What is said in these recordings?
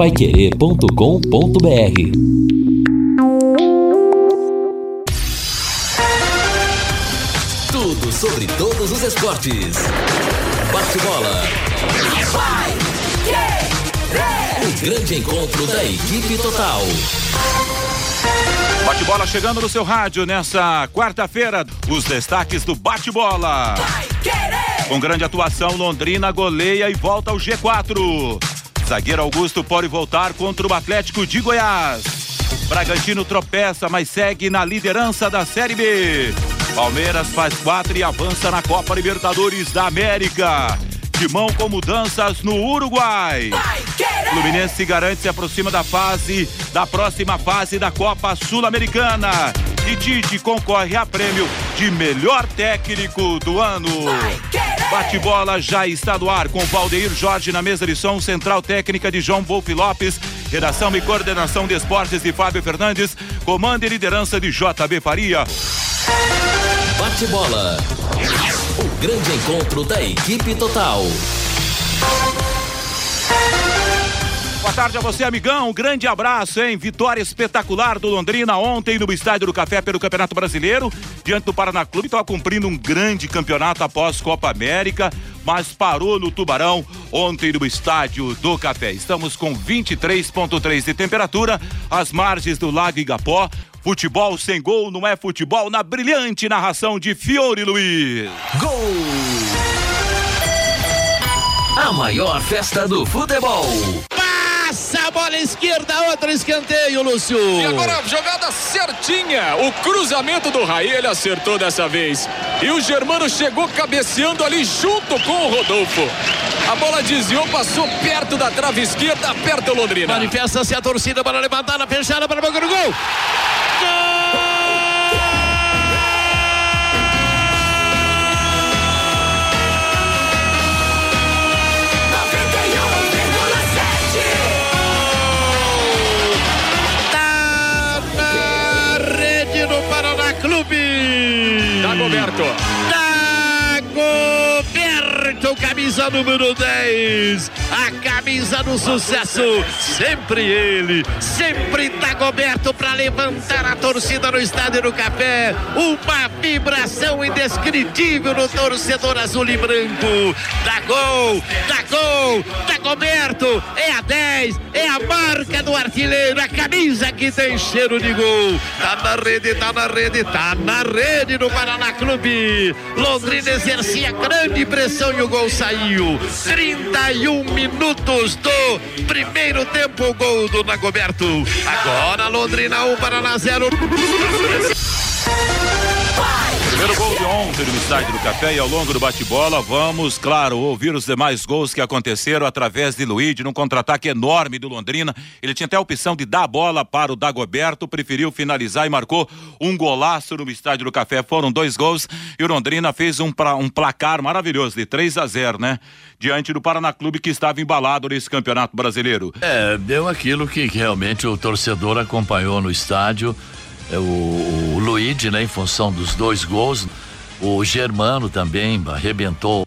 paiquerê.com.br Tudo sobre todos os esportes. Bate-bola. O grande encontro da equipe total. Bate-bola chegando no seu rádio nessa quarta-feira. Os destaques do bate-bola. Com grande atuação, Londrina goleia e volta ao G4. Zagueiro Augusto pode voltar contra o Atlético de Goiás. Bragantino tropeça, mas segue na liderança da Série B. Palmeiras faz quatro e avança na Copa Libertadores da América. Timão com mudanças no Uruguai. Fluminense se garante se aproxima da fase da próxima fase da Copa Sul-Americana. E Tite concorre a prêmio de melhor técnico do ano. Bate-bola já está no ar com Valdeir Jorge na mesa de som, central técnica de João Wolf Lopes, redação e coordenação de esportes de Fábio Fernandes, comando e liderança de JB Faria. Bate-bola. O grande encontro da equipe total. Boa tarde a você, amigão. Um grande abraço, hein? Vitória espetacular do Londrina ontem no Estádio do Café pelo Campeonato Brasileiro, diante do Paraná Clube. Estava cumprindo um grande campeonato após Copa América, mas parou no Tubarão ontem no Estádio do Café. Estamos com 23,3 de temperatura, às margens do Lago Igapó. Futebol sem gol não é futebol, na brilhante narração de Fiore Luiz. Gol! A maior festa do futebol. Passa a bola esquerda, outro escanteio, Lúcio. E agora a jogada certinha. O cruzamento do Raí, ele acertou dessa vez. E o Germano chegou cabeceando ali junto com o Rodolfo. A bola desviou, passou perto da trave esquerda, perto do Londrina. Manifesta-se a torcida para levantar, fechada para o gol. Gol! Dagoberto. Dagoberto, camisa número 10. A camisa do sucesso. Sempre ele. Sempre Dagoberto para levantar a torcida no Estádio do Café. Uma vibração indescritível no torcedor azul e branco. Dá gol, dá gol, Dagoberto. É a 10, é a marca do artilheiro. A camisa que tem cheiro de gol. Tá na rede, tá na rede, tá na rede do Paraná Clube. Londrina exercia grande pressão e o gol saiu. 31 minutos do primeiro tempo, gol do Nagoberto. Agora Londrina 1, Paraná 0. Primeiro gol de ontem no estádio do Café e ao longo do bate-bola vamos, claro, ouvir os demais gols que aconteceram através de Luíde num contra-ataque enorme do Londrina. Ele tinha até a opção de dar a bola para o Dagoberto, preferiu finalizar e marcou um golaço no estádio do Café. Foram dois gols e o Londrina fez um, pra, um placar maravilhoso de 3 a 0, né? Diante do Paraná Clube que estava embalado nesse campeonato brasileiro. É, deu aquilo que realmente o torcedor acompanhou no estádio. É, o, Luigi, né, em função dos dois gols, o Germano também arrebentou.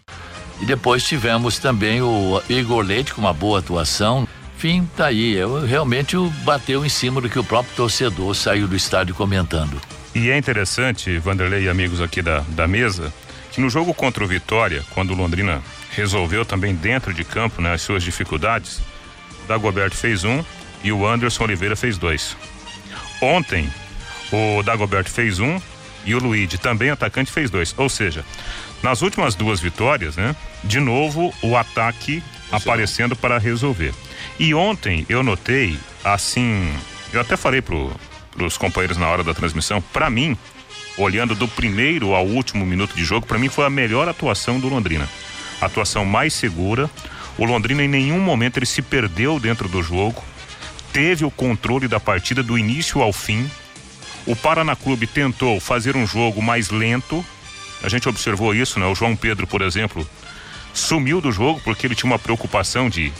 E depois tivemos também o Igor Leite com uma boa atuação. Enfim, tá aí. Eu, realmente bateu em cima do que o próprio torcedor saiu do estádio comentando. E é interessante, Vanderlei e amigos aqui da, da mesa, que no jogo contra o Vitória, quando o Londrina resolveu também dentro de campo né, as suas dificuldades, Dagoberto fez um e o Anderson Oliveira fez dois. Ontem, o Dagoberto fez um e o Luigi, também atacante, fez dois. Ou seja, nas últimas duas vitórias, né? De novo o ataque aparecendo para resolver. E ontem eu notei, assim, eu até falei pro, pros companheiros na hora da transmissão, para mim, olhando do primeiro ao último minuto de jogo, para mim foi a melhor atuação do Londrina. Atuação mais segura. O Londrina em nenhum momento ele se perdeu dentro do jogo. Teve o controle da partida do início ao fim. O Paraná Clube tentou fazer um jogo mais lento. A gente observou isso, né? O João Pedro, por exemplo, sumiu do jogo porque ele tinha uma preocupação de,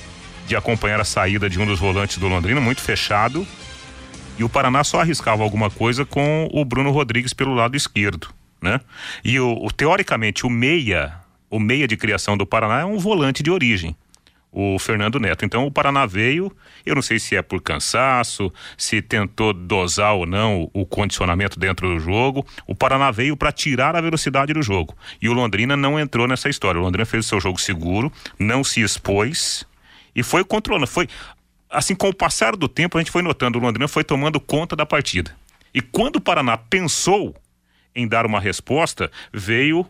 de acompanhar a saída de um dos volantes do Londrina, muito fechado. E o Paraná só arriscava alguma coisa com o Bruno Rodrigues pelo lado esquerdo, né? E o, o teoricamente o meia, o meia de criação do Paraná é um volante de origem. O Fernando Neto. Então o Paraná veio, eu não sei se é por cansaço, se tentou dosar ou não o, condicionamento dentro do jogo. O Paraná veio para tirar a velocidade do jogo. E o Londrina não entrou nessa história. O Londrina fez o seu jogo seguro, não se expôs e foi controlando. Foi assim, com o passar do tempo, a gente foi notando, o Londrina foi tomando conta da partida. E quando o Paraná pensou em dar uma resposta, veio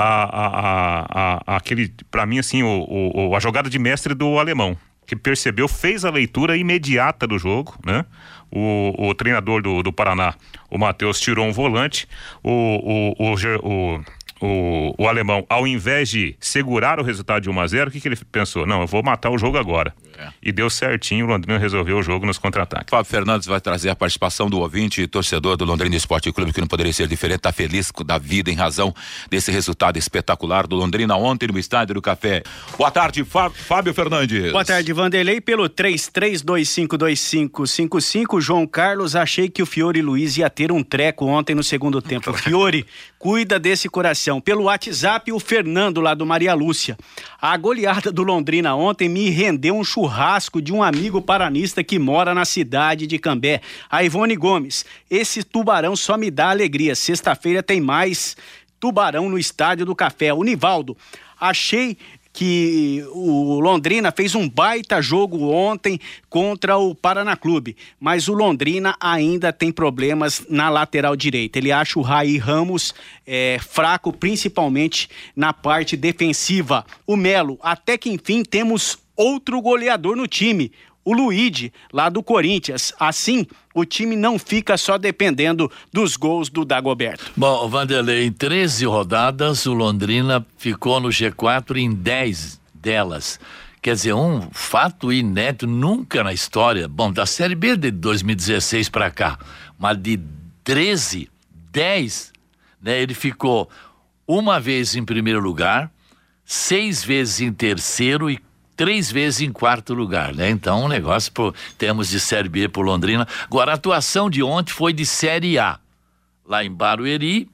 a, a, a, aquele, para mim, assim, o, o, a jogada de mestre do alemão, que percebeu, fez a leitura imediata do jogo, né? O, o treinador do, do Paraná, o Matheus, tirou um volante, o, o, o, o o, o alemão, ao invés de segurar o resultado de 1 a 0 o que, que ele pensou? Não, eu vou matar o jogo agora. É. E deu certinho, o Londrina resolveu o jogo nos contra-ataques. Fábio Fernandes vai trazer a participação do ouvinte e torcedor do Londrina Esporte Clube, que não poderia ser diferente, está feliz da vida em razão desse resultado espetacular do Londrina ontem no Estádio do Café. Boa tarde, Fábio Fernandes. Boa tarde, Vanderlei. Pelo 33252555, João Carlos, achei que o Fiore Luiz ia ter um treco ontem no segundo tempo. Fiore, cuida desse coração. Pelo WhatsApp, o Fernando lá do Maria Lúcia. A goleada do Londrina ontem me rendeu um churrasco de um amigo paranista que mora na cidade de Cambé. A Ivone Gomes. Esse tubarão só me dá alegria. Sexta-feira tem mais tubarão no Estádio do Café. O Nivaldo. Achei que o Londrina fez um baita jogo ontem contra o Paraná Clube, mas o Londrina ainda tem problemas na lateral direita. Ele acha o Raí Ramos é, fraco, principalmente na parte defensiva. O Melo, até que enfim temos outro goleador no time o Luigi, lá do Corinthians. Assim, o time não fica só dependendo dos gols do Dagoberto. Bom, Vanderlei, em 13 rodadas, o Londrina ficou no G4 em 10 delas. Quer dizer, um fato inédito, nunca na história, bom, da Série B de 2016 para cá, mas de 13, 10, né, ele ficou uma vez em primeiro lugar, seis vezes em terceiro e três vezes em quarto lugar, né? Então, um negócio por temos de Série B por Londrina. Agora, a atuação de ontem foi de Série A. Lá em Barueri,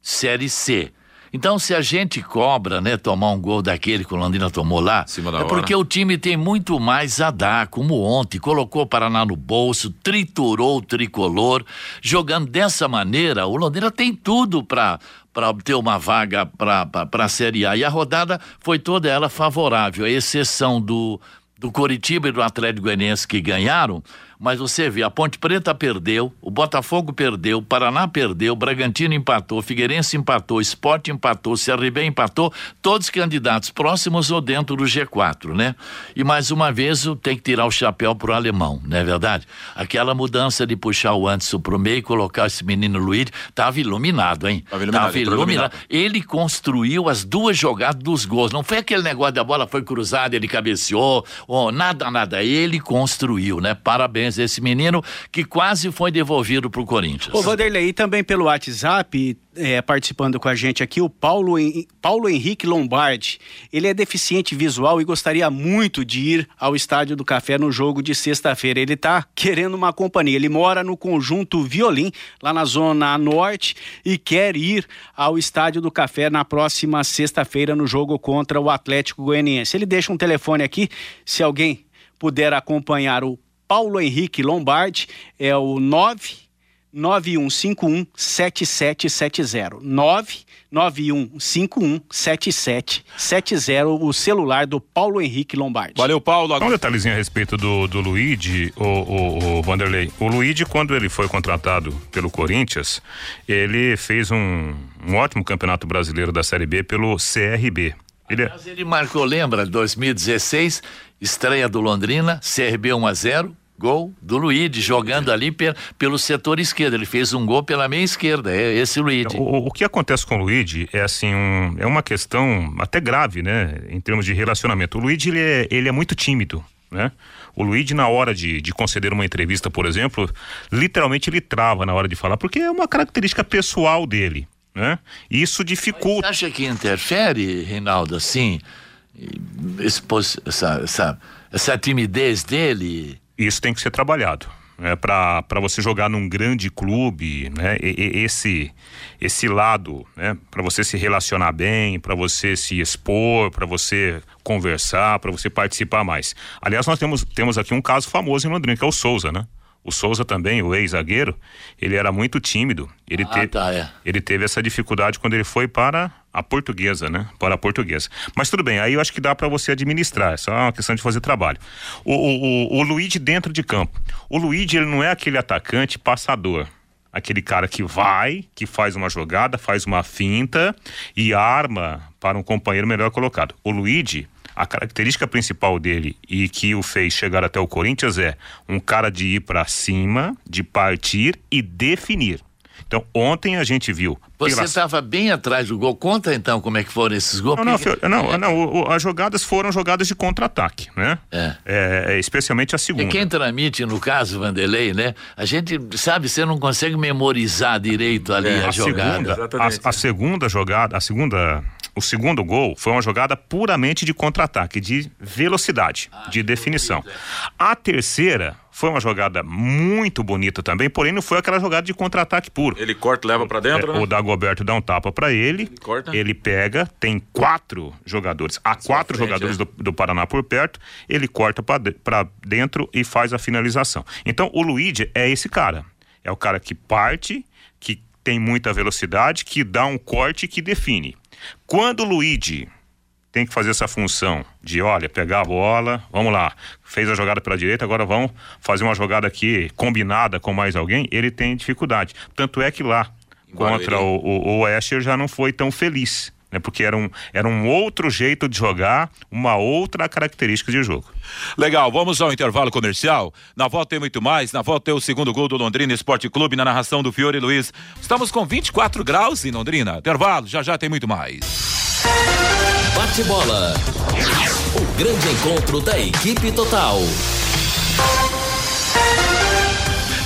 Série C. Então, se a gente cobra, né, tomar um gol daquele que o Londrina tomou lá, é porque o time tem muito mais a dar, como ontem, colocou o Paraná no bolso, triturou o tricolor, jogando dessa maneira, o Londrina tem tudo para para obter uma vaga para a Série A. E a rodada foi toda ela favorável, à exceção do, do Coritiba e do Atlético Goianiense que ganharam, mas você vê, a Ponte Preta perdeu, o Botafogo perdeu, o Paraná perdeu, o Bragantino empatou, Figueirense empatou, Sport empatou, CRB empatou, todos candidatos próximos ou dentro do G4, né? E mais uma vez tem que tirar o chapéu pro alemão, não é verdade? Aquela mudança de puxar o Anderson pro meio e colocar esse menino Luiz, tava iluminado, hein? Tava iluminado. Tava iluminado. iluminado. Ele construiu as duas jogadas dos gols, não foi aquele negócio da bola foi cruzada, ele cabeceou, ou nada, nada, ele construiu, né? Parabéns esse menino que quase foi devolvido para o Corinthians. O Vanderlei, também pelo WhatsApp, é, participando com a gente aqui, o Paulo, Paulo Henrique Lombardi. Ele é deficiente visual e gostaria muito de ir ao Estádio do Café no jogo de sexta-feira. Ele está querendo uma companhia. Ele mora no conjunto Violim, lá na Zona Norte, e quer ir ao Estádio do Café na próxima sexta-feira no jogo contra o Atlético Goianiense. Ele deixa um telefone aqui, se alguém puder acompanhar o Paulo Henrique Lombardi é o 99151 7770. 99151 7770, o celular do Paulo Henrique Lombardi. Valeu, Paulo. Um detalhezinho a respeito do, do Luigi, o, o, o Vanderlei. O Luigi, quando ele foi contratado pelo Corinthians, ele fez um, um ótimo campeonato brasileiro da Série B pelo CRB. Ele, é... ele marcou, lembra, 2016, estreia do Londrina, CRB 1 a 0 Gol do Luigi, jogando ali pe pelo setor esquerdo. Ele fez um gol pela meia esquerda, é esse Luigi. O, o que acontece com o Luigi é assim, um, é uma questão até grave, né? Em termos de relacionamento. O Luigi, ele é, ele é muito tímido, né? O Luigi, na hora de, de conceder uma entrevista, por exemplo, literalmente ele trava na hora de falar, porque é uma característica pessoal dele, né? Isso dificulta. Mas você acha que interfere, Reinaldo, assim, essa, essa, essa timidez dele? Isso tem que ser trabalhado. né, para você jogar num grande clube, né, e, e, esse esse lado, né, para você se relacionar bem, para você se expor, para você conversar, para você participar mais. Aliás, nós temos temos aqui um caso famoso em Londrina, que é o Souza, né? O Souza também, o ex-zagueiro, ele era muito tímido. Ele, Ah, tá, é. ele teve essa dificuldade quando ele foi para a portuguesa, né? Para a portuguesa. Mas tudo bem, aí eu acho que dá para você administrar, é só uma questão de fazer trabalho. O, o, o, o Luigi dentro de campo. O Luigi, ele não é aquele atacante passador. Aquele cara que vai, que faz uma jogada, faz uma finta e arma para um companheiro melhor colocado. O Luigi, a característica principal dele e que o fez chegar até o Corinthians é um cara de ir para cima, de partir e definir. Então, ontem a gente viu. Você pela- estava bem atrás do gol. Conta então como é que foram esses gols. Não, não, não, não, o- o- as jogadas foram jogadas de contra-ataque, né? É. É, especialmente a segunda. E quem transmite, no caso, Vanderlei, né? A gente, sabe, você não consegue memorizar direito ali É, a, a jogada. segunda, Exatamente. a, a segunda jogada, a segunda, o segundo gol foi uma jogada puramente de contra-ataque, de velocidade, de definição. A terceira foi uma jogada muito bonita também, porém não foi aquela jogada de contra-ataque puro. Ele corta e leva pra dentro, É, né? O Dagoberto dá um tapa pra ele, corta. ele pega, tem quatro jogadores, há quatro frente, jogadores é. do, do Paraná por perto, ele corta pra dentro e faz a finalização. Então o Luigi é esse cara, é o cara que parte, que tem muita velocidade, que dá um corte que define. Quando o Luigi tem que fazer essa função de, olha, pegar a bola, vamos lá, fez a jogada pela direita, agora vamos fazer uma jogada aqui combinada com mais alguém, ele tem dificuldade. Tanto é que lá, contra o, o, o ele já não foi tão feliz, né? Porque era um, era um outro jeito de jogar, uma outra característica de jogo. Legal, vamos ao intervalo comercial. Na volta tem muito mais. Na volta tem o segundo gol do Londrina Esporte Clube na narração do Fiore Luiz. Estamos com 24 graus em Londrina. Intervalo, já já tem muito mais. Bate bola. O grande encontro da equipe total.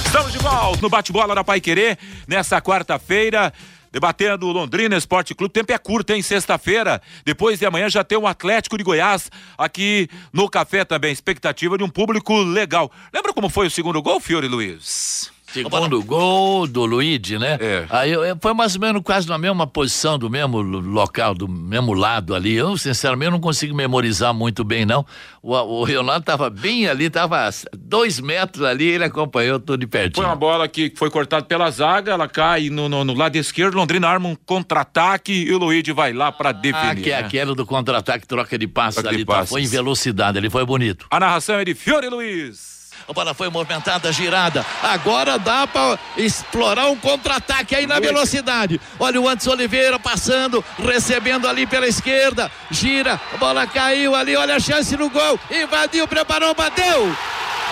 Estamos de volta no bate-bola da Pai Querer, nessa quarta-feira, debatendo Londrina Esporte Clube. Tempo é curto, hein? Sexta-feira, depois de amanhã já tem o Atlético de Goiás aqui no café também. Expectativa de um público legal. Lembra como foi o segundo gol, Fiore Luiz? Segundo gol do Luigi, né? É. Aí eu- foi mais ou menos quase na mesma posição, do mesmo lo- local, do mesmo lado ali. Eu, sinceramente, não consigo memorizar muito bem, não. O, o Leonardo estava bem ali, estava dois metros ali, ele acompanhou tudo de Foi pertinho. uma bola que foi cortada pela zaga, ela cai no, no- no lado esquerdo, Londrina arma um contra-ataque e o Luigi vai lá pra Ah, definir. que é né? aquela do contra-ataque, troca de passes Troca de ali, tá? passes. foi em velocidade, ali foi bonito. A narração é de Fiore Luiz. A bola foi movimentada, girada. Agora dá para explorar um contra-ataque aí na velocidade. Olha o Anderson Oliveira passando, recebendo ali pela esquerda. Gira, a bola caiu ali. Olha a chance no gol. Invadiu, preparou, bateu.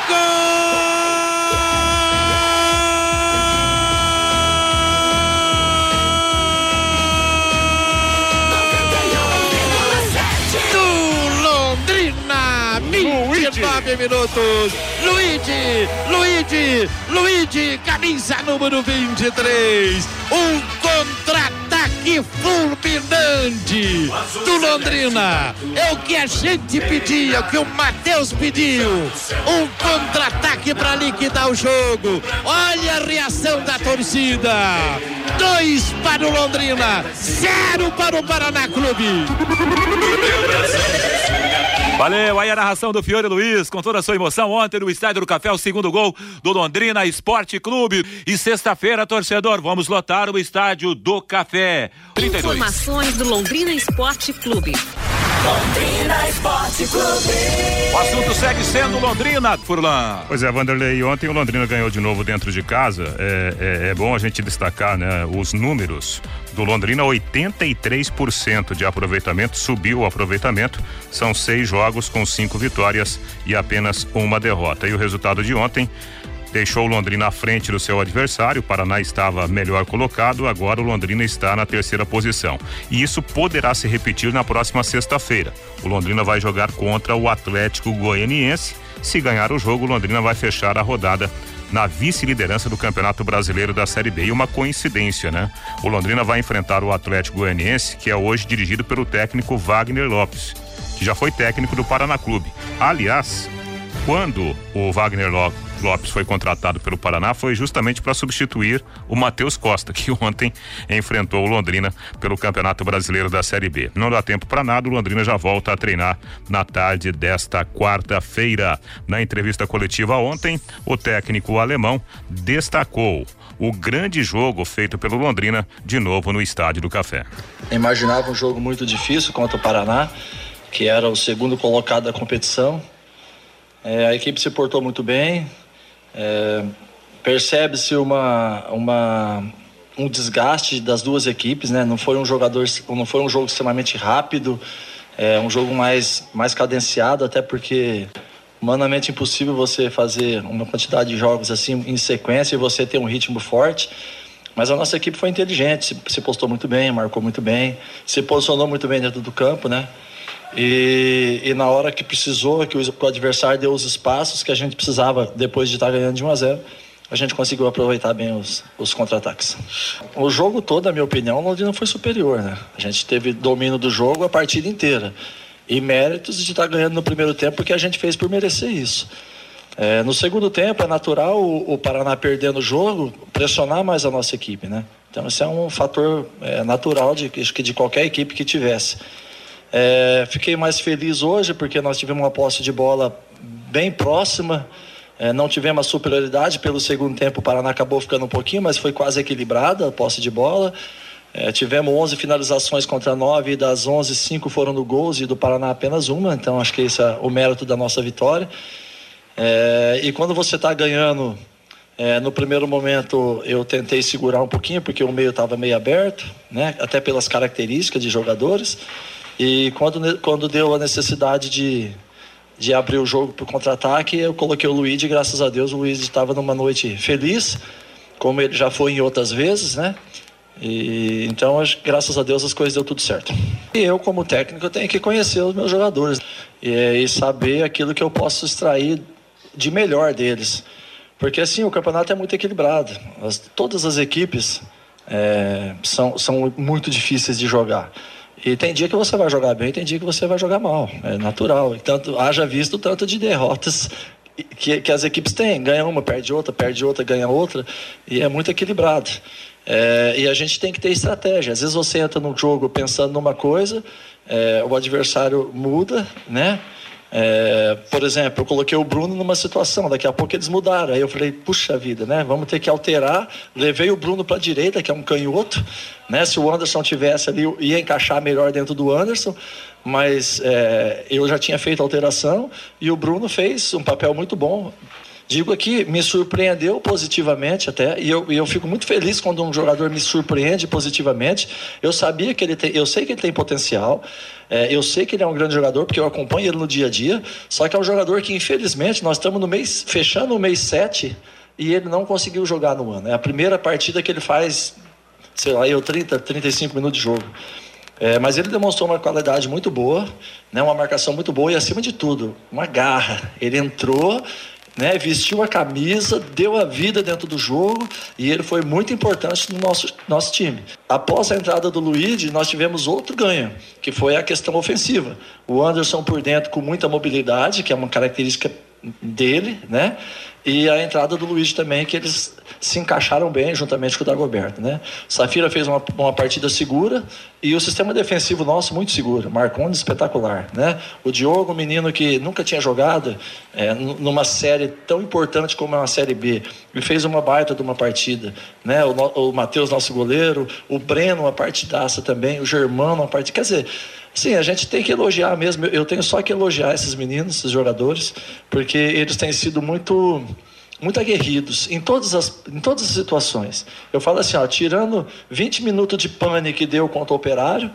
Gol! 29 minutos. Luigi, Luigi, Luigi, camisa número 23. Um contra-ataque fulminante do Londrina. É o que a gente pedia, o que o Matheus pediu. Um contra-ataque para liquidar o jogo. Olha a reação da torcida. Dois para o Londrina, zero para o Paraná Clube. Valeu, aí a narração do Fiore Luiz, com toda a sua emoção ontem no Estádio do Café, o segundo gol do Londrina Esporte Clube. E sexta-feira, torcedor, vamos lotar o Estádio do Café. 32. Informações do Londrina Esporte Clube. O assunto segue sendo Londrina, Furlan. Pois é, Vanderlei, ontem o Londrina ganhou de novo dentro de casa. É, é- é bom a gente destacar né, os números do Londrina: 83% de aproveitamento, subiu o aproveitamento. São seis jogos com cinco vitórias e apenas uma derrota. E o resultado de ontem deixou o Londrina à frente do seu adversário. O Paraná estava melhor colocado, agora o Londrina está na terceira posição. E isso poderá se repetir na próxima sexta-feira. O Londrina vai jogar contra o Atlético Goianiense. Se ganhar o jogo, o Londrina vai fechar a rodada na vice-liderança do Campeonato Brasileiro da Série B. E uma coincidência, né? O Londrina vai enfrentar o Atlético Goianiense, que é hoje dirigido pelo técnico Wagner Lopes, que já foi técnico do Paraná Clube. Aliás, quando o Wagner Lo- Lopes foi contratado pelo Paraná foi justamente para substituir o Matheus Costa, que ontem enfrentou o Londrina pelo Campeonato Brasileiro da Série B. Não dá tempo para nada, o Londrina já volta a treinar na tarde desta quarta-feira. Na entrevista coletiva ontem, o técnico alemão destacou o grande jogo feito pelo Londrina de novo no Estádio do Café. Imaginava um jogo muito difícil contra o Paraná, que era o segundo colocado da competição. É, a equipe se portou muito bem. É, Percebe-se uma, uma, um desgaste das duas equipes, né? Não foi um jogador, não foi um jogo extremamente rápido, é um jogo mais, mais cadenciado, até porque humanamente impossível você fazer uma quantidade de jogos assim em sequência e você ter um ritmo forte. Mas a nossa equipe foi inteligente, se, se postou muito bem, marcou muito bem, se posicionou muito bem dentro do campo, né? E, e na hora que precisou, que o, adversário deu os espaços que a gente precisava depois de estar ganhando de 1 a 0 a gente conseguiu aproveitar bem os, os contra-ataques. O jogo todo, na minha opinião, o Londrina foi superior, né? A gente teve domínio do jogo a partida inteira e méritos de estar ganhando no primeiro tempo porque a gente fez por merecer isso. É, no segundo tempo é natural o, o, Paraná perdendo o jogo pressionar mais a nossa equipe, né? Então esse é um fator é, natural de, de qualquer equipe que tivesse. É, fiquei mais feliz hoje porque nós tivemos uma posse de bola bem próxima. É, não tivemos a superioridade pelo segundo tempo. O Paraná acabou ficando um pouquinho, mas foi quase equilibrada a posse de bola. É, tivemos 11 finalizações contra 9 e das 11, 5 foram no gols e do Paraná apenas uma, então acho que esse é o mérito da nossa vitória. É, e quando você está ganhando, é, no primeiro momento eu tentei segurar um pouquinho porque o meio estava meio aberto, né, até pelas características de jogadores. E quando, quando deu a necessidade de, de abrir o jogo para o contra-ataque, eu coloquei o Luiz e graças a Deus o Luiz estava numa noite feliz, como ele já foi em outras vezes, né? E, então, graças a Deus, as coisas deu tudo certo. E eu, como técnico, tenho que conhecer os meus jogadores e, e saber aquilo que eu posso extrair de melhor deles. Porque, assim, o campeonato é muito equilibrado. As, todas as equipes é, são, são muito difíceis de jogar. E tem dia que você vai jogar bem, tem dia que você vai jogar mal. É natural. E tanto, haja visto tanto de derrotas que, que as equipes têm. Ganha uma, perde outra, perde outra, ganha outra. E é muito equilibrado. É, e a gente tem que ter estratégia. Às vezes você entra no jogo pensando numa coisa, é, o adversário muda, né? É, por exemplo, eu coloquei o Bruno numa situação, daqui a pouco eles mudaram. Aí eu falei, puxa vida, né? Vamos ter que alterar. Levei o Bruno para a direita, que é um canhoto, né? Se o Anderson tivesse ali, ia encaixar melhor dentro do Anderson, mas é, eu já tinha feito a alteração e o Bruno fez um papel muito bom. Digo aqui, me surpreendeu positivamente até, e eu, e eu fico muito feliz quando um jogador me surpreende positivamente. Eu sabia que ele tem, eu sei que ele tem potencial, é, eu sei que ele é um grande jogador, porque eu acompanho ele no dia a dia, só que é um jogador que, infelizmente, nós estamos no mês, fechando o mês 7 e ele não conseguiu jogar no ano. É a primeira partida que ele faz, sei lá, eu 30, 35 minutos de jogo. É, mas ele demonstrou uma qualidade muito boa, né, uma marcação muito boa e, acima de tudo, uma garra. Ele entrou né, vestiu a camisa, deu a vida dentro do jogo e ele foi muito importante no nosso, nosso time. Após a entrada do Luiz, nós tivemos outro ganho, que foi a questão ofensiva. O Anderson por dentro com muita mobilidade, que é uma característica dele, né? E a entrada do Luiz também, que eles se encaixaram bem juntamente com o Dagoberto, né? Safira fez uma, uma partida segura e o sistema defensivo nosso muito seguro. Marcondes espetacular, né? O Diogo, menino que nunca tinha jogado é, numa série tão importante como é uma série B, e fez uma baita de uma partida, né? O, o Matheus, nosso goleiro, o Breno, uma partidaça também, o Germano, uma partida. Quer dizer, Sim, a gente tem que elogiar mesmo. Eu tenho só que elogiar esses meninos, esses jogadores, porque eles têm sido muito muito aguerridos em todas as, em todas as situações. Eu falo assim, ó, tirando 20 minutos de pane que deu contra o Operário,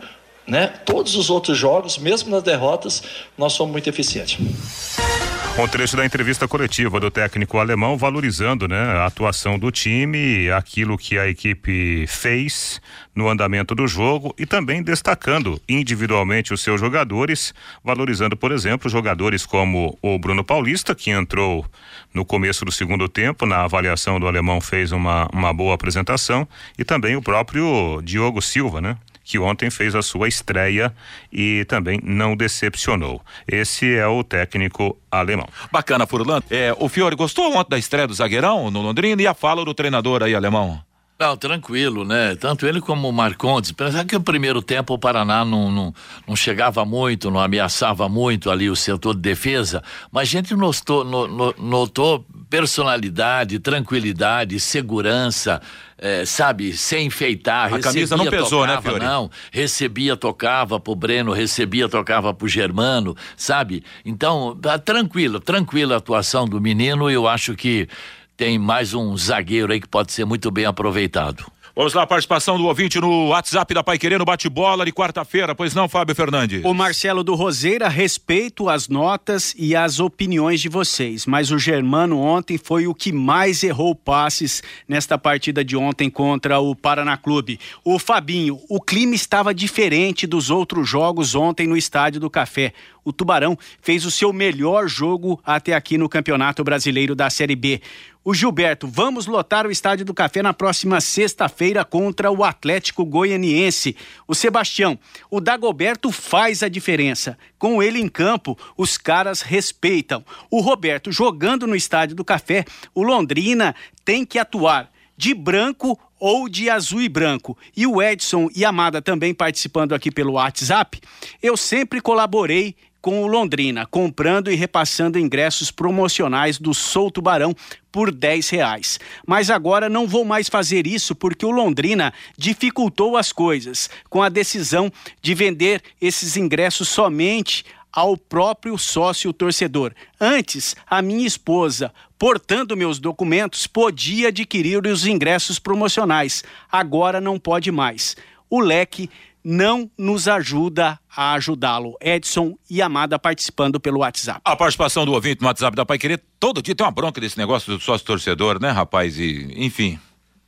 né? Todos os outros jogos, mesmo nas derrotas, nós somos muito eficientes. Um trecho da entrevista coletiva do técnico alemão valorizando né, a atuação do time, aquilo que a equipe fez no andamento do jogo e também destacando individualmente os seus jogadores, valorizando, por exemplo, jogadores como o Bruno Paulista, que entrou no começo do segundo tempo, na avaliação do alemão fez uma, uma boa apresentação, e também o próprio Diogo Silva, né? Que ontem fez a sua estreia e também não decepcionou. Esse é o técnico alemão. Bacana, Furlan. É, o Fiore gostou ontem da estreia do zagueirão no Londrina e a fala do treinador aí alemão? Não, tranquilo, né? Tanto ele como o Marcondes. Apesar que o primeiro tempo o Paraná não, não, não, chegava muito, não ameaçava muito ali o setor de defesa, mas a gente notou, no, notou personalidade, tranquilidade, segurança, é, sabe, sem enfeitar. A recebia, camisa não pesou, né, tocava, né, Fiore? Não, recebia, tocava pro Breno, recebia, tocava pro Germano, sabe? Então, tá tranquilo, tranquila a atuação do menino, eu acho que tem mais um zagueiro aí que pode ser muito bem aproveitado. Vamos lá, participação do ouvinte no WhatsApp da Pai Querendo bate-bola de quarta-feira, pois não, Fábio Fernandes? O Marcelo do Roseira, respeito as notas e as opiniões de vocês, mas o Germano ontem foi o que mais errou passes nesta partida de ontem contra o Paraná Clube. O Fabinho, o clima estava diferente dos outros jogos ontem no Estádio do Café o Tubarão fez o seu melhor jogo até aqui no Campeonato Brasileiro da Série B. O Gilberto, vamos lotar o Estádio do Café na próxima sexta-feira contra o Atlético Goianiense. O Sebastião, o Dagoberto faz a diferença. Com ele em campo, os caras respeitam. O Roberto, jogando no Estádio do Café, o Londrina tem que atuar de branco ou de azul e branco. E o Edson e Amada também participando aqui pelo WhatsApp. Eu sempre colaborei com o Londrina, comprando e repassando ingressos promocionais do Sou Tubarão por 10 reais. Mas agora não vou mais fazer isso porque o Londrina dificultou as coisas com a decisão de vender esses ingressos somente ao próprio sócio torcedor. Antes, a minha esposa, portando meus documentos, podia adquirir os ingressos promocionais. Agora não pode mais. O leque não nos ajuda a ajudá-lo. Edson e Amada participando pelo WhatsApp. A participação do ouvinte no WhatsApp da Pai Querer, todo dia tem uma bronca desse negócio do sócio torcedor, né, rapaz? E, enfim.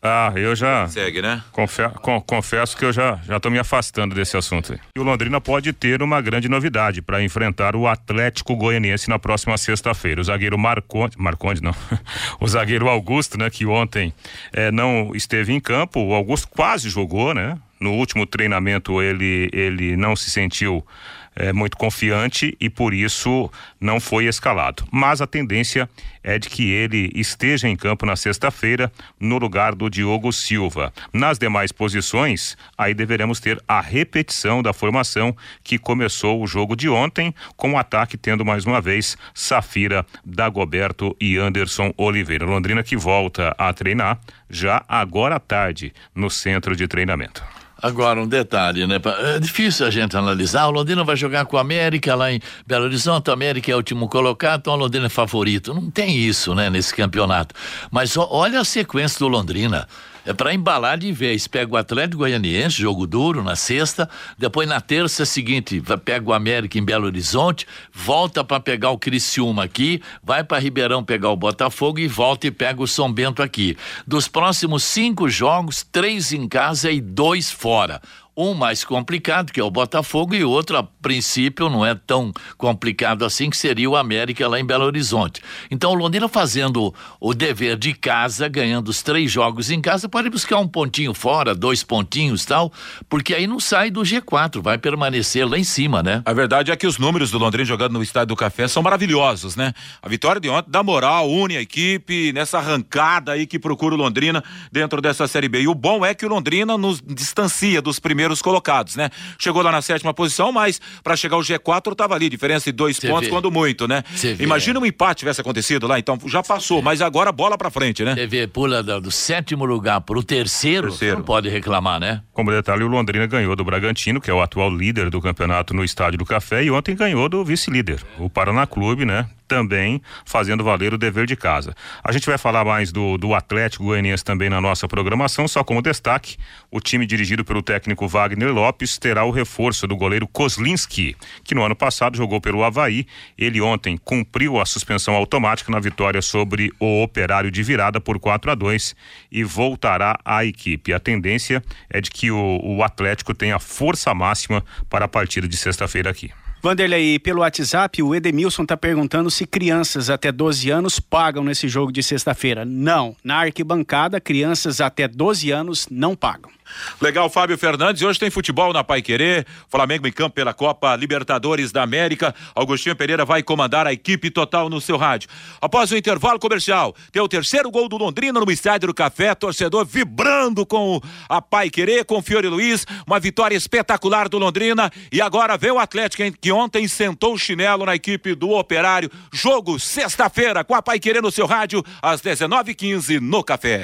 Ah, eu já. Segue, né? Confe com, confesso que eu já já tô me afastando desse assunto. Aí. E o Londrina pode ter uma grande novidade para enfrentar o Atlético Goianiense na próxima sexta-feira. O zagueiro Marconde, Marconde não, o zagueiro Augusto, né, que ontem eh, não esteve em campo. O Augusto quase jogou, né? No último treinamento ele, ele não se sentiu é, muito confiante e por isso não foi escalado. Mas a tendência é de que ele esteja em campo na sexta-feira no lugar do Diogo Silva. Nas demais posições, aí deveremos ter a repetição da formação que começou o jogo de ontem, com o ataque tendo mais uma vez Safira, Dagoberto e Anderson Oliveira. Londrina que volta a treinar já agora à tarde no centro de treinamento. Agora, um detalhe, né? É difícil a gente analisar. O Londrina vai jogar com a América lá em Belo Horizonte. A América é o último colocado, então o Londrina é favorito. Não tem isso, né, nesse campeonato. Mas olha a sequência do Londrina. É para embalar de vez. Pega o Atlético Goianiense, jogo duro, na sexta. Depois, na terça seguinte, pega o América em Belo Horizonte. Volta para pegar o Criciúma aqui. Vai para Ribeirão pegar o Botafogo e volta e pega o São Bento aqui. Dos próximos cinco jogos, três em casa e dois fora um mais complicado, que é o Botafogo, e outro, a princípio, não é tão complicado assim, que seria o América lá em Belo Horizonte. Então, o Londrina fazendo o dever de casa, ganhando os três jogos em casa, pode buscar um pontinho fora, dois pontinhos tal, porque aí não sai do G4, vai permanecer lá em cima, né? A verdade é que os números do Londrina jogando no Estádio do Café são maravilhosos, né? A vitória de ontem dá moral, une a equipe nessa arrancada aí que procura o Londrina dentro dessa Série B. E o bom é que o Londrina nos distancia dos primeiros primeiros colocados, né? Chegou lá na sétima posição, mas para chegar ao G4 tava ali, diferença de dois Cê pontos, vê. quando muito, né? Imagina um empate tivesse acontecido lá, então já passou, mas agora bola para frente, né? Vê, pula do, do sétimo lugar pro terceiro, terceiro, não pode reclamar, né? Como detalhe, o Londrina ganhou do Bragantino, que é o atual líder do campeonato no Estádio do Café, e ontem ganhou do vice-líder, o Paraná Clube, né? Também fazendo valer o dever de casa. A gente vai falar mais do, do Atlético Goianiense também na nossa programação, só como destaque, o time dirigido pelo técnico Wagner Lopes terá o reforço do goleiro Kozlinski, que no ano passado jogou pelo Havaí. Ele ontem cumpriu a suspensão automática na vitória sobre o Operário de virada por 4 a 2 e voltará à equipe. A tendência é de que o, o Atlético tenha força máxima para a partida de sexta-feira aqui. Vanderlei, pelo WhatsApp, o Edemilson está perguntando se crianças até 12 anos pagam nesse jogo de sexta-feira. Não, na arquibancada, crianças até 12 anos não pagam. Legal, Fábio Fernandes. Hoje tem futebol na Pai Querer. Flamengo em campo pela Copa Libertadores da América. Augustinho Pereira vai comandar a equipe total no seu rádio. Após o intervalo comercial, tem o terceiro gol do Londrina no Estádio do Café. Torcedor vibrando com a Pai Querer, com Fiore Luiz. Uma vitória espetacular do Londrina. E agora vem o Atlético, que ontem sentou o chinelo na equipe do Operário. Jogo sexta-feira com a Pai Querer no seu rádio, às 19h15 no Café.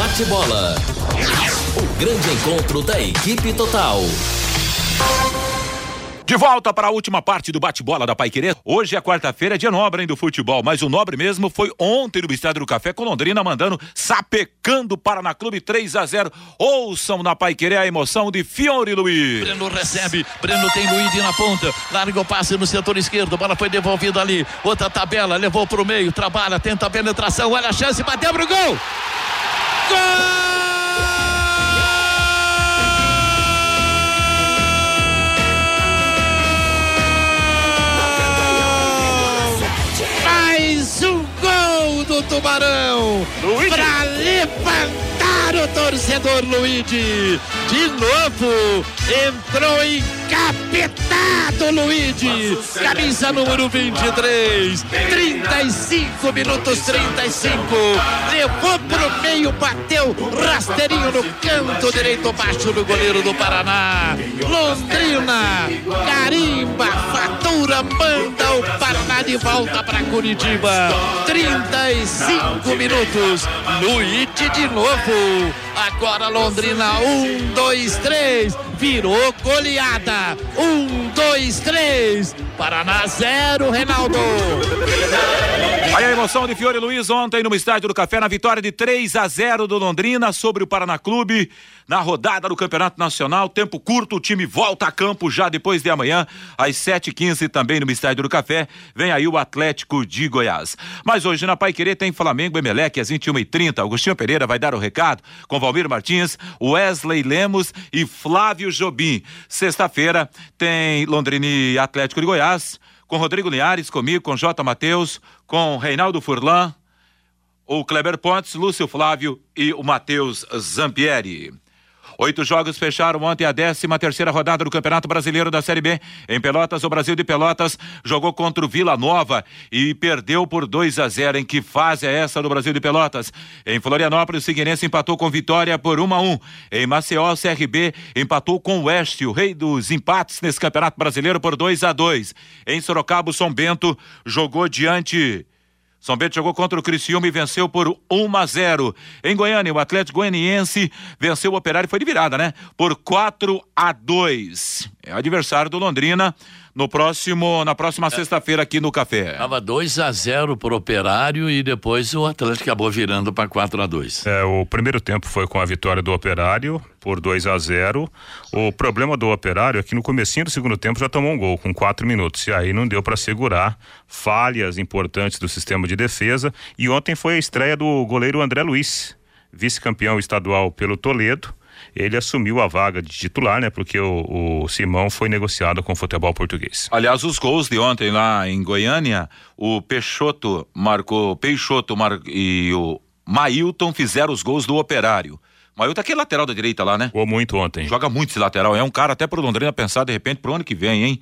Bate bola. O grande encontro da equipe total. De volta para a última parte do bate-bola da Paiquerê. Hoje é quarta-feira, é dia nobre hein, do futebol, mas o nobre mesmo foi ontem no Estádio do Café com Londrina mandando sapecando para na Clube 3 a 0. Ouçam na Paiquerê a emoção de Fiore Luiz. Breno recebe, Breno tem Luiz na ponta, larga o passe no setor esquerdo, bola foi devolvida ali, outra tabela, levou para o meio, trabalha, tenta a penetração, olha a chance, bateu pro gol! Gol! Mais um gol do Tubarão para levantar o torcedor Luigi. De novo entrou encapetado Luigi. Camisa número 23. 35 minutos 35. Levou pro meio, bateu rasteirinho no canto direito baixo do goleiro do Paraná. Londrina, carimba, fatura, manda o Paraná de volta para Curitiba. 35 minutos. Luigi de novo. Agora Londrina, um, dois, três. Virou goleada. Um, dois, três. Paraná zero, Reinaldo. Aí a emoção de Fiore Luiz ontem no Estádio do Café na vitória de 3 a 0 do Londrina sobre o Paraná Clube na rodada do Campeonato Nacional. Tempo curto, o time volta a campo já depois de amanhã, às 7h15 também no Estádio do Café. Vem aí o Atlético de Goiás. Mas hoje na Pai Querer tem Flamengo e Meleque às 21h30. Augustinho Pereira vai dar o recado com Valmir Martins, Wesley Lemos e Flávio Jobim. Sexta-feira tem Londrina Atlético de Goiás com Rodrigo Linhares, comigo, com J. Matheus, com Reinaldo Furlan, o Kleber Pontes, Lúcio Flávio e o Matheus Zampieri. Oito jogos fecharam ontem a 13 terceira rodada do Campeonato Brasileiro da Série B. Em Pelotas, o Brasil de Pelotas jogou contra o Vila Nova e perdeu por 2 a 0. Em que fase é essa do Brasil de Pelotas? Em Florianópolis, o Siguinense empatou com Vitória por 1 a 1. Em Maceió, o CRB empatou com o Oeste, o rei dos empates nesse Campeonato Brasileiro por 2 a 2. Em Sorocaba, o São Bento jogou diante são Bento jogou contra o Criciúma e venceu por 1 a 0. Em Goiânia, o Atlético Goianiense venceu o Operário foi de virada, né? Por 4 a 2. É adversário do Londrina no próximo na próxima é. sexta-feira aqui no Café. Tava 2 a 0 pro Operário e depois o Atlético acabou virando para 4 a 2. É, o primeiro tempo foi com a vitória do Operário por 2 a 0. O problema do Operário é que no comecinho do segundo tempo já tomou um gol com 4 minutos e aí não deu para segurar falhas importantes do sistema de defesa e ontem foi a estreia do goleiro André Luiz, vice-campeão estadual pelo Toledo ele assumiu a vaga de titular, né? Porque o, o, Simão foi negociado com o futebol português. Aliás, os gols de ontem lá em Goiânia, o Peixoto marcou, Peixoto mar, e o Mailton fizeram os gols do Operário. Mailton é aquele lateral da direita lá, né? Jogou muito ontem. Joga muito esse lateral. É um cara até pro Londrina pensar de repente pro ano que vem, hein?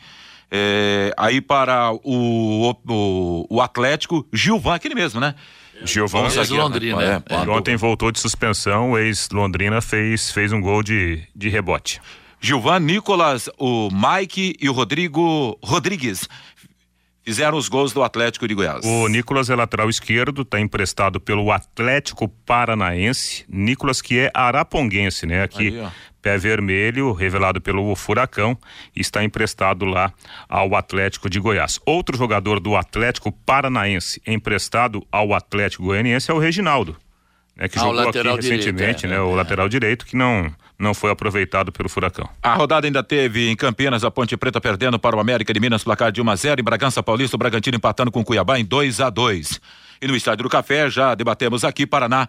É, aí para o, o, o Atlético, Gilvan, aquele mesmo, né? Gilvão ex-Londrina. É, é, ontem voltou de suspensão, o ex-Londrina fez, fez um gol de, de rebote. Gilvan, Nicolas, o Mike e o Rodrigo Rodrigues fizeram os gols do Atlético de Goiás. O Nicolas é lateral esquerdo, está emprestado pelo Atlético Paranaense. Nicolas que é araponguense, né? Aqui Aí, pé vermelho, revelado pelo Furacão, está emprestado lá ao Atlético de Goiás. Outro jogador do Atlético Paranaense emprestado ao Atlético Goianiense é o Reginaldo, né, que ah, jogou aqui recentemente, direito, é, né, é, o lateral direito que não não foi aproveitado pelo Furacão. A rodada ainda teve em Campinas a Ponte Preta perdendo para o América de Minas placar de 1 a 0 em Bragança Paulista o Bragantino empatando com o Cuiabá em 2 a 2. E no Estádio do Café já debatemos aqui Paraná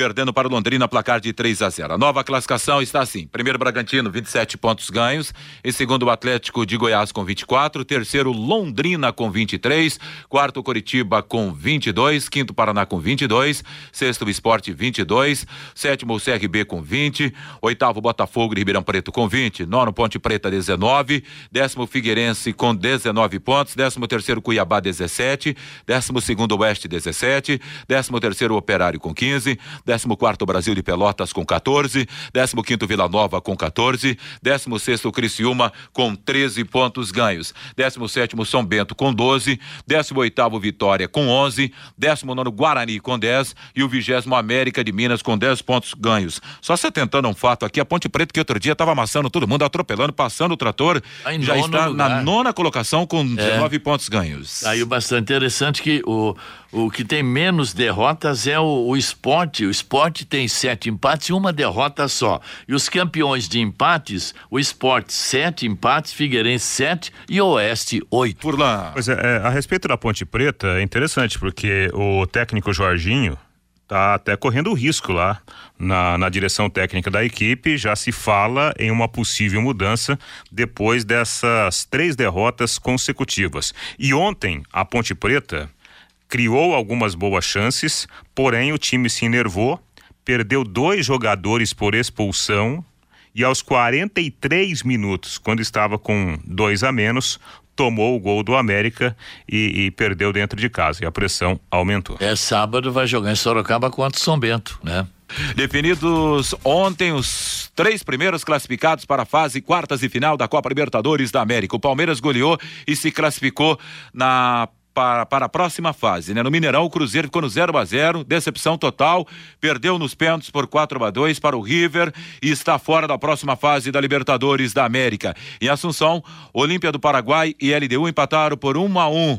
perdendo para o Londrina placar de 3 a 0. A nova classificação está assim: primeiro Bragantino, 27 pontos ganhos, em segundo o Atlético de Goiás com 24, terceiro Londrina com 23, quarto Coritiba com 22, quinto Paraná com 22, sexto Esporte 22, sétimo CRB com 20, oitavo Botafogo de Ribeirão Preto com 20, nono Ponte Preta 19, décimo Figueirense com 19 pontos, décimo terceiro Cuiabá 17, décimo segundo Oeste 17, décimo terceiro Operário com 15, 14 Brasil de Pelotas com 14, 15 Vila Nova com 14, 16 Criciúma com 13 pontos ganhos, 17 São Bento com 12, 18 Vitória com 11, 19 Guarani com 10 e o 20 América de Minas com 10 pontos ganhos. Só se atentando a um fato aqui, a Ponte Preta que outro dia estava amassando todo mundo, atropelando, passando o trator, Aí, já está lugar. na nona colocação com 19 é. pontos ganhos. O bastante interessante que o o que tem menos derrotas é o, o esporte. O esporte tem sete empates e uma derrota só. E os campeões de empates, o esporte sete empates, Figueirense sete e Oeste oito. Por lá. Pois é, é, a respeito da Ponte Preta, é interessante porque o técnico Jorginho está até correndo risco lá na, na direção técnica da equipe. Já se fala em uma possível mudança depois dessas três derrotas consecutivas. E ontem, a Ponte Preta criou algumas boas chances, porém o time se enervou, perdeu dois jogadores por expulsão e aos 43 minutos, quando estava com dois a menos, tomou o gol do América e, e, perdeu dentro de casa e a pressão aumentou. É sábado vai jogar em Sorocaba contra o São Bento, né? Definidos ontem os três primeiros classificados para a fase quartas e final da Copa Libertadores da América. O Palmeiras goleou e se classificou na para, para a próxima fase, né? No Mineirão, o Cruzeiro ficou no 0 a 0 decepção total, perdeu nos pênaltis por 4 a 2 para o River e está fora da próxima fase da Libertadores da América. Em Assunção, Olímpia do Paraguai e LDU empataram por 1 a 1.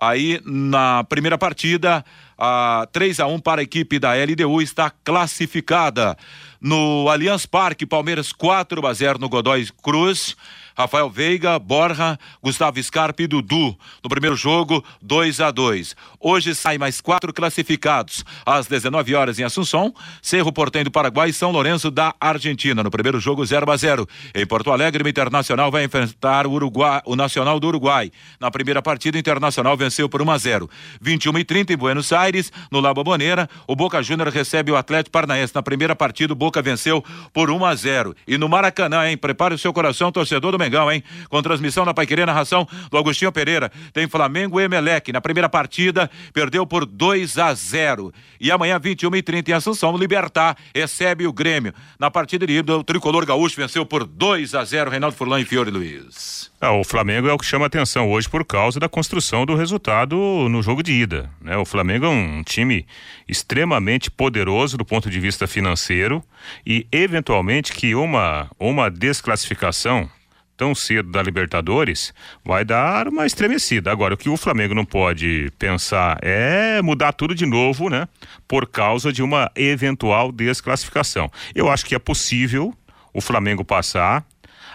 Aí na primeira partida, a 3 a 1 para a equipe da LDU está classificada. No Allianz Parque, Palmeiras 4 a 0 no Godói Cruz. Rafael Veiga, Borja, Gustavo Scarpa e Dudu. No primeiro jogo, 2 a 2 Hoje sai mais quatro classificados. Às 19 horas em Assunção, Cerro Portenho do Paraguai e São Lourenço da Argentina. No primeiro jogo, 0 a 0 Em Porto Alegre, o Internacional vai enfrentar o, Uruguai, o Nacional do Uruguai. Na primeira partida, o Internacional venceu por 1 a 0 21 e 30 em Buenos Aires, no La Bombonera, o Boca Júnior recebe o Atlético Paranaense. Na primeira partida, o Boca venceu por 1 a 0 E no Maracanã, hein? Prepare o seu coração, torcedor do Mengão, hein? Com transmissão na Paiquerê, narração do Agostinho Pereira. Tem Flamengo e Emelec. Na primeira partida, perdeu por 2 a 0. E amanhã, 21 e 30 em Assunção, Libertar recebe o Grêmio. Na partida de ida, o tricolor gaúcho venceu por 2 a 0. Reinaldo Furlan e Fiore Luiz. Ah, o Flamengo é o que chama atenção hoje por causa da construção do resultado no jogo de ida. Né? O Flamengo é um time extremamente poderoso do ponto de vista financeiro e, eventualmente, que uma, uma desclassificação tão cedo da Libertadores, vai dar uma estremecida. Agora, o que o Flamengo não pode pensar é mudar tudo de novo, né? Por causa de uma eventual desclassificação. Eu acho que é possível o Flamengo passar.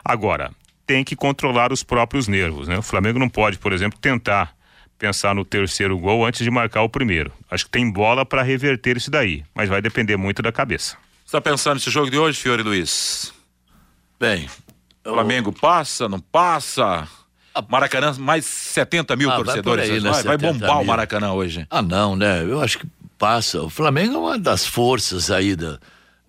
Agora, tem que controlar os próprios nervos, né? O Flamengo não pode, por exemplo, tentar pensar no terceiro gol antes de marcar o primeiro. Acho que tem bola para reverter isso daí, mas vai depender muito da cabeça. Está pensando nesse jogo de hoje, Fiore Luiz? Bem, Flamengo passa, não passa? Ah, Maracanã, mais 70 mil ah, torcedores. Vai, aí, né, vai, vai bombar mil. o Maracanã hoje. Ah, não, né? Eu acho que passa. O Flamengo é uma das forças aí da.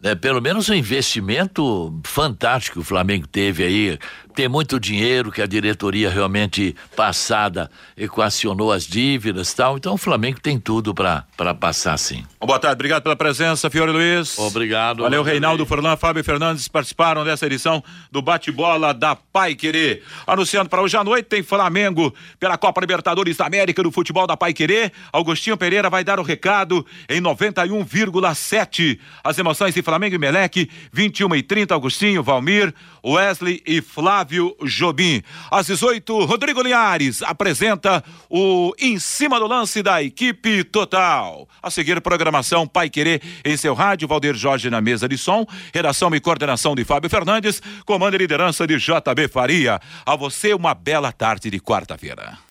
Né? Pelo menos um investimento fantástico que o Flamengo teve aí tem muito dinheiro que a diretoria realmente passada equacionou as dívidas tal. Então o Flamengo tem tudo para passar sim. Boa tarde, obrigado pela presença, Fiore Luiz. Obrigado. Valeu, Reinaldo Furlan, Fábio Fernandes participaram dessa edição do bate-bola da Pai Querer. Anunciando para hoje à noite tem Flamengo pela Copa Libertadores da América do futebol da Pai Querer. Augustinho Pereira vai dar o recado em 91,7. As emoções de Flamengo e Meleque, 21 e 30, Augustinho, Valmir, Wesley e Flávio Jobim. Às 18, Rodrigo Linhares apresenta o Em Cima do Lance da equipe total. A seguir, programação Pai Querer em seu rádio, Valder Jorge na mesa de som, redação e coordenação de Fábio Fernandes, comando e liderança de JB Faria. A você, uma bela tarde de quarta-feira.